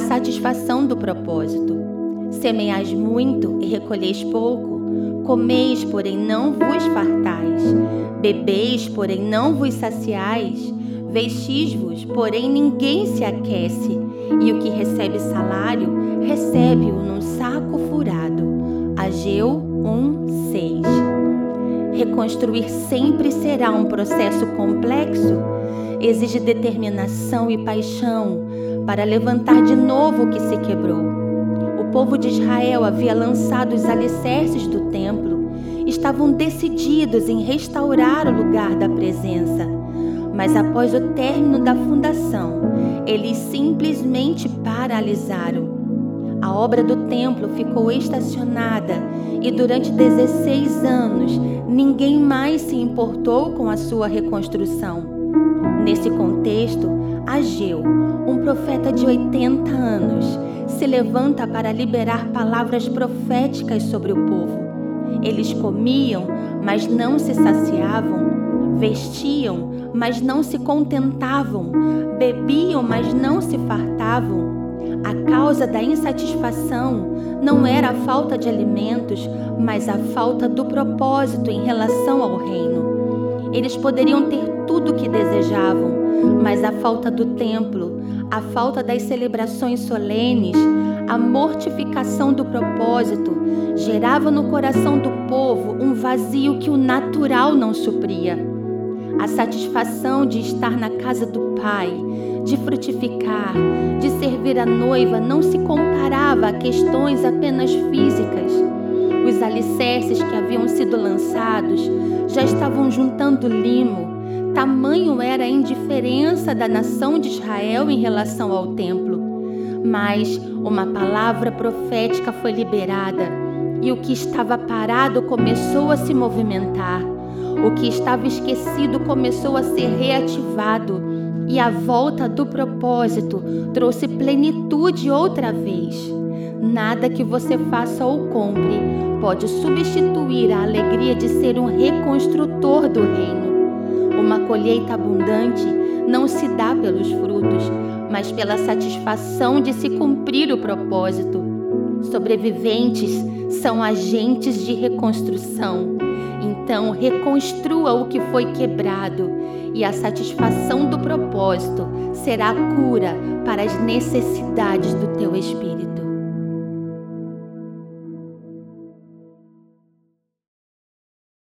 a satisfação do propósito. Semeais muito e recolheis pouco. Comeis, porém não vos fartais. Bebeis, porém não vos saciais. Vestis-vos, porém ninguém se aquece. E o que recebe salário, recebe-o num saco furado. Ageu 1, 6. Reconstruir sempre será um processo complexo. Exige determinação e paixão para levantar de novo o que se quebrou. O povo de Israel havia lançado os alicerces do templo, estavam decididos em restaurar o lugar da presença. Mas após o término da fundação, eles simplesmente paralisaram. A obra do templo ficou estacionada e durante 16 anos ninguém mais se importou com a sua reconstrução. Nesse contexto, Ageu, um profeta de 80 anos, se levanta para liberar palavras proféticas sobre o povo. Eles comiam, mas não se saciavam, vestiam, mas não se contentavam, bebiam, mas não se fartavam. A causa da insatisfação não era a falta de alimentos, mas a falta do propósito em relação ao reino. Eles poderiam ter tudo o que desejavam, mas a falta do templo, a falta das celebrações solenes, a mortificação do propósito gerava no coração do povo um vazio que o natural não supria. A satisfação de estar na casa do Pai, de frutificar, de servir a noiva não se comparava a questões apenas físicas. Os alicerces que haviam sido lançados já estavam juntando limo, Tamanho era a indiferença da nação de Israel em relação ao templo. Mas uma palavra profética foi liberada e o que estava parado começou a se movimentar. O que estava esquecido começou a ser reativado e a volta do propósito trouxe plenitude outra vez. Nada que você faça ou compre pode substituir a alegria de ser um reconstrutor do reino. Colheita abundante não se dá pelos frutos, mas pela satisfação de se cumprir o propósito. Sobreviventes são agentes de reconstrução. Então, reconstrua o que foi quebrado, e a satisfação do propósito será a cura para as necessidades do teu espírito.